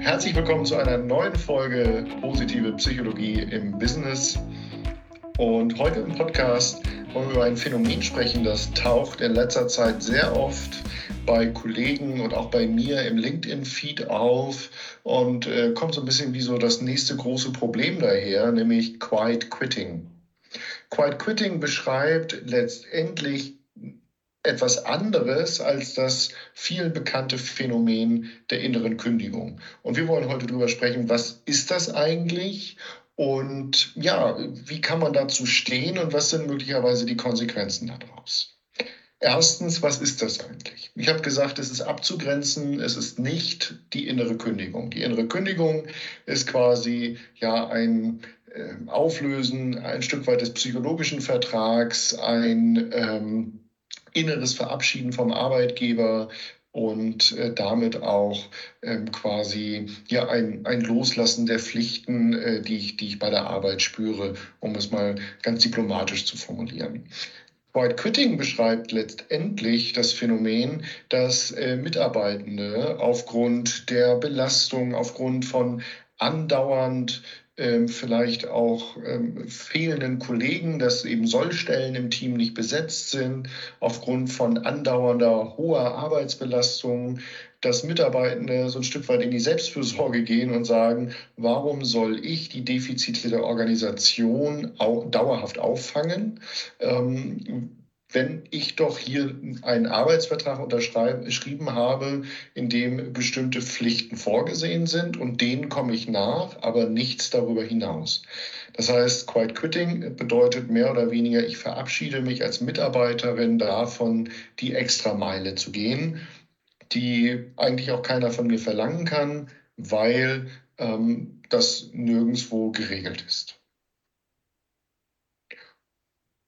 Herzlich willkommen zu einer neuen Folge Positive Psychologie im Business. Und heute im Podcast wollen wir über ein Phänomen sprechen, das taucht in letzter Zeit sehr oft bei Kollegen und auch bei mir im LinkedIn-Feed auf und äh, kommt so ein bisschen wie so das nächste große Problem daher, nämlich Quiet Quitting. Quiet Quitting beschreibt letztendlich etwas anderes als das viel bekannte Phänomen der inneren Kündigung. Und wir wollen heute darüber sprechen, was ist das eigentlich und ja, wie kann man dazu stehen und was sind möglicherweise die Konsequenzen daraus? Erstens, was ist das eigentlich? Ich habe gesagt, es ist abzugrenzen, es ist nicht die innere Kündigung. Die innere Kündigung ist quasi ja ein äh, Auflösen ein Stück weit des psychologischen Vertrags, ein ähm, inneres Verabschieden vom Arbeitgeber und äh, damit auch ähm, quasi ja ein, ein Loslassen der Pflichten, äh, die, ich, die ich bei der Arbeit spüre, um es mal ganz diplomatisch zu formulieren. White Quitting beschreibt letztendlich das Phänomen, dass äh, Mitarbeitende aufgrund der Belastung, aufgrund von andauernd vielleicht auch ähm, fehlenden Kollegen, dass eben Sollstellen im Team nicht besetzt sind, aufgrund von andauernder hoher Arbeitsbelastung, dass Mitarbeitende so ein Stück weit in die Selbstfürsorge gehen und sagen, warum soll ich die Defizite der Organisation dauerhaft auffangen? Ähm, wenn ich doch hier einen Arbeitsvertrag unterschrieben habe, in dem bestimmte Pflichten vorgesehen sind und denen komme ich nach, aber nichts darüber hinaus. Das heißt, Quiet Quitting bedeutet mehr oder weniger, ich verabschiede mich als Mitarbeiterin davon, die extra Meile zu gehen, die eigentlich auch keiner von mir verlangen kann, weil ähm, das nirgendwo geregelt ist.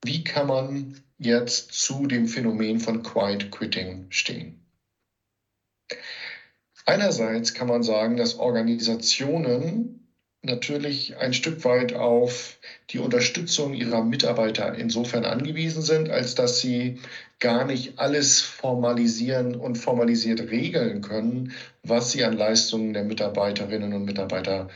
Wie kann man jetzt zu dem Phänomen von Quiet Quitting stehen. Einerseits kann man sagen, dass Organisationen natürlich ein Stück weit auf die Unterstützung ihrer Mitarbeiter insofern angewiesen sind, als dass sie gar nicht alles formalisieren und formalisiert regeln können, was sie an Leistungen der Mitarbeiterinnen und Mitarbeiter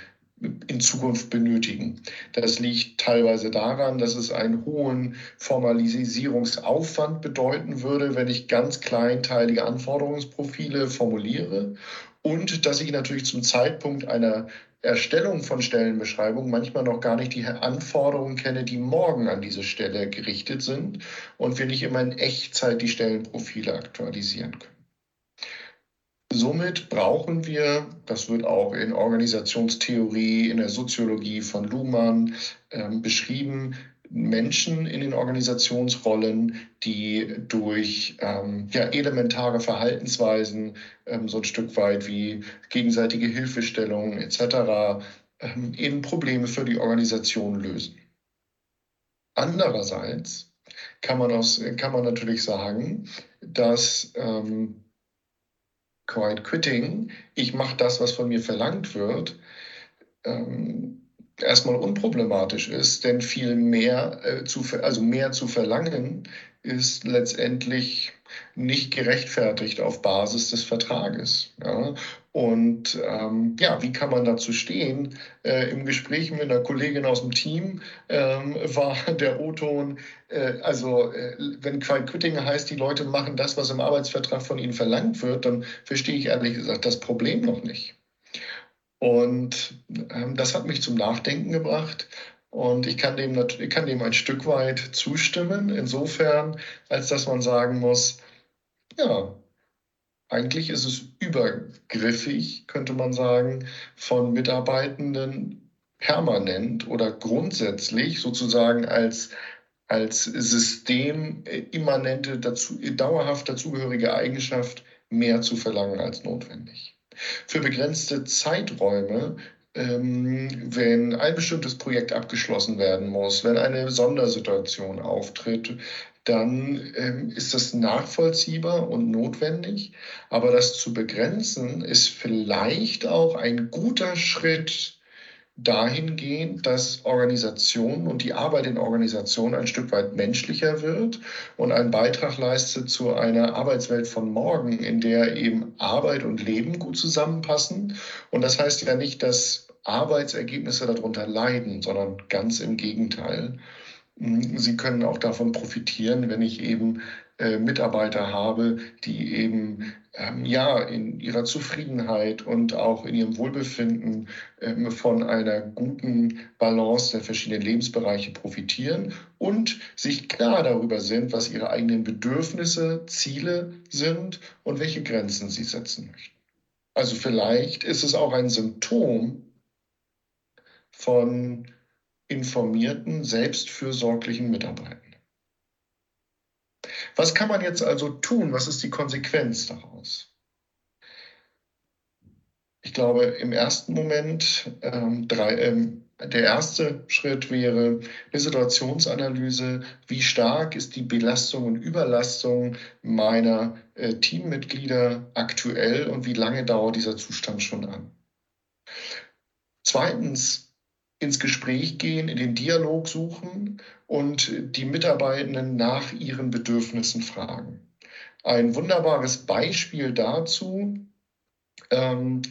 in Zukunft benötigen. Das liegt teilweise daran, dass es einen hohen Formalisierungsaufwand bedeuten würde, wenn ich ganz kleinteilige Anforderungsprofile formuliere und dass ich natürlich zum Zeitpunkt einer Erstellung von Stellenbeschreibungen manchmal noch gar nicht die Anforderungen kenne, die morgen an diese Stelle gerichtet sind und wir nicht immer in Echtzeit die Stellenprofile aktualisieren können. Somit brauchen wir, das wird auch in Organisationstheorie, in der Soziologie von Luhmann ähm, beschrieben, Menschen in den Organisationsrollen, die durch ähm, ja, elementare Verhaltensweisen, ähm, so ein Stück weit wie gegenseitige Hilfestellung etc., ähm, eben Probleme für die Organisation lösen. Andererseits kann man, aus, kann man natürlich sagen, dass ähm, Quiet Quitting, ich mache das, was von mir verlangt wird, ähm, erstmal unproblematisch ist, denn viel mehr äh, zu, also mehr zu verlangen ist letztendlich nicht gerechtfertigt auf Basis des Vertrages. Ja? Und ähm, ja, wie kann man dazu stehen? Äh, Im Gespräch mit einer Kollegin aus dem Team ähm, war der O-Ton, äh, also äh, wenn Quiet Quitting heißt, die Leute machen das, was im Arbeitsvertrag von ihnen verlangt wird, dann verstehe ich ehrlich gesagt das Problem noch nicht. Und ähm, das hat mich zum Nachdenken gebracht. Und ich kann, dem, ich kann dem ein Stück weit zustimmen, insofern, als dass man sagen muss, ja, eigentlich ist es übergriffig, könnte man sagen, von Mitarbeitenden permanent oder grundsätzlich sozusagen als, als systemimmanente, dazu, dauerhaft dazugehörige Eigenschaft mehr zu verlangen als notwendig. Für begrenzte Zeiträume ähm, wenn ein bestimmtes Projekt abgeschlossen werden muss, wenn eine Sondersituation auftritt, dann ähm, ist das nachvollziehbar und notwendig. Aber das zu begrenzen ist vielleicht auch ein guter Schritt dahingehend, dass Organisation und die Arbeit in Organisation ein Stück weit menschlicher wird und einen Beitrag leistet zu einer Arbeitswelt von morgen, in der eben Arbeit und Leben gut zusammenpassen. Und das heißt ja nicht, dass Arbeitsergebnisse darunter leiden, sondern ganz im Gegenteil. Sie können auch davon profitieren, wenn ich eben äh, Mitarbeiter habe, die eben ähm, ja in ihrer Zufriedenheit und auch in ihrem Wohlbefinden ähm, von einer guten Balance der verschiedenen Lebensbereiche profitieren und sich klar darüber sind, was ihre eigenen Bedürfnisse, Ziele sind und welche Grenzen sie setzen möchten. Also vielleicht ist es auch ein Symptom von informierten, selbstfürsorglichen Mitarbeitern. Was kann man jetzt also tun? Was ist die Konsequenz daraus? Ich glaube, im ersten Moment, ähm, drei, ähm, der erste Schritt wäre eine Situationsanalyse. Wie stark ist die Belastung und Überlastung meiner äh, Teammitglieder aktuell und wie lange dauert dieser Zustand schon an? Zweitens, ins Gespräch gehen, in den Dialog suchen und die Mitarbeitenden nach ihren Bedürfnissen fragen. Ein wunderbares Beispiel dazu, ähm,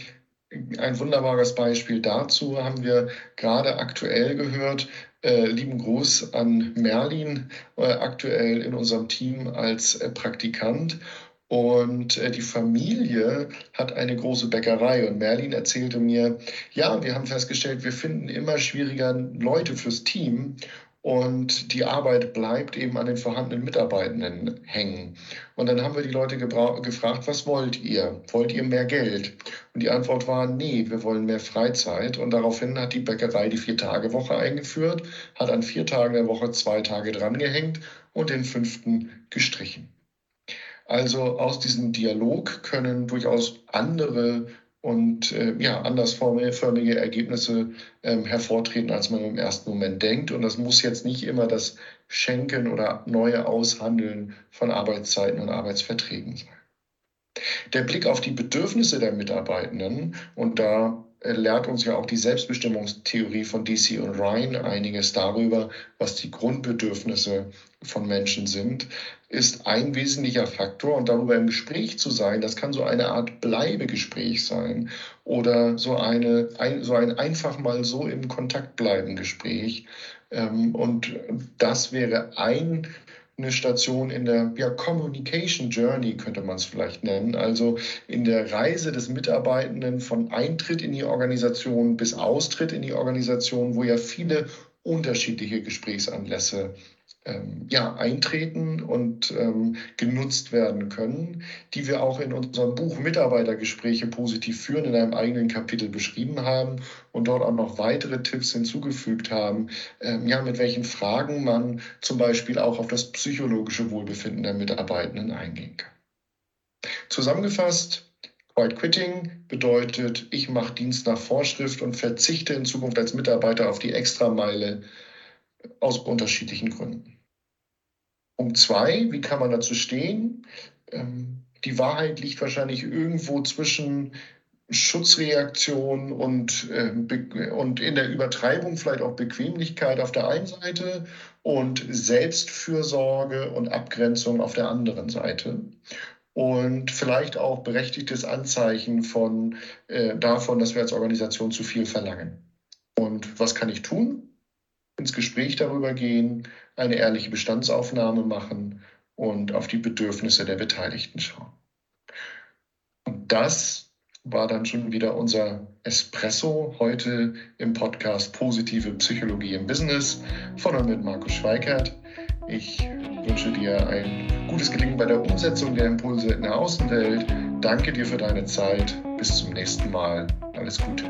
ein wunderbares Beispiel dazu haben wir gerade aktuell gehört. Äh, lieben Gruß an Merlin, äh, aktuell in unserem Team als äh, Praktikant. Und äh, die Familie hat eine große Bäckerei. Und Merlin erzählte mir, ja, wir haben festgestellt, wir finden immer schwieriger Leute fürs Team. Und die Arbeit bleibt eben an den vorhandenen Mitarbeitenden hängen. Und dann haben wir die Leute gefragt, was wollt ihr? Wollt ihr mehr Geld? Und die Antwort war, nee, wir wollen mehr Freizeit. Und daraufhin hat die Bäckerei die Vier-Tage-Woche eingeführt, hat an vier Tagen der Woche zwei Tage drangehängt und den fünften gestrichen. Also aus diesem Dialog können durchaus andere und äh, ja, andersförmige Ergebnisse ähm, hervortreten, als man im ersten Moment denkt. Und das muss jetzt nicht immer das Schenken oder neue Aushandeln von Arbeitszeiten und Arbeitsverträgen sein. Der Blick auf die Bedürfnisse der Mitarbeitenden, und da lehrt uns ja auch die Selbstbestimmungstheorie von DC und Ryan einiges darüber, was die Grundbedürfnisse von Menschen sind, ist ein wesentlicher Faktor. Und darüber im Gespräch zu sein, das kann so eine Art Bleibegespräch sein oder so, eine, ein, so ein einfach mal so im Kontakt bleiben Gespräch. Ähm, und das wäre ein eine Station in der ja, Communication Journey, könnte man es vielleicht nennen, also in der Reise des Mitarbeitenden von Eintritt in die Organisation bis Austritt in die Organisation, wo ja viele unterschiedliche Gesprächsanlässe ähm, ja, eintreten und ähm, genutzt werden können, die wir auch in unserem Buch Mitarbeitergespräche positiv führen in einem eigenen Kapitel beschrieben haben und dort auch noch weitere Tipps hinzugefügt haben, ähm, ja, mit welchen Fragen man zum Beispiel auch auf das psychologische Wohlbefinden der Mitarbeitenden eingehen kann. Zusammengefasst, Quiet Quitting bedeutet, ich mache Dienst nach Vorschrift und verzichte in Zukunft als Mitarbeiter auf die Extrameile aus unterschiedlichen Gründen. Punkt zwei, wie kann man dazu stehen? Ähm, die Wahrheit liegt wahrscheinlich irgendwo zwischen Schutzreaktion und, äh, und in der Übertreibung vielleicht auch Bequemlichkeit auf der einen Seite und Selbstfürsorge und Abgrenzung auf der anderen Seite. Und vielleicht auch berechtigtes Anzeichen von, äh, davon, dass wir als Organisation zu viel verlangen. Und was kann ich tun? ins Gespräch darüber gehen, eine ehrliche Bestandsaufnahme machen und auf die Bedürfnisse der Beteiligten schauen. Und das war dann schon wieder unser Espresso heute im Podcast Positive Psychologie im Business von und mit Markus Schweikert. Ich wünsche dir ein gutes Gelingen bei der Umsetzung der Impulse in der Außenwelt. Danke dir für deine Zeit. Bis zum nächsten Mal. Alles Gute.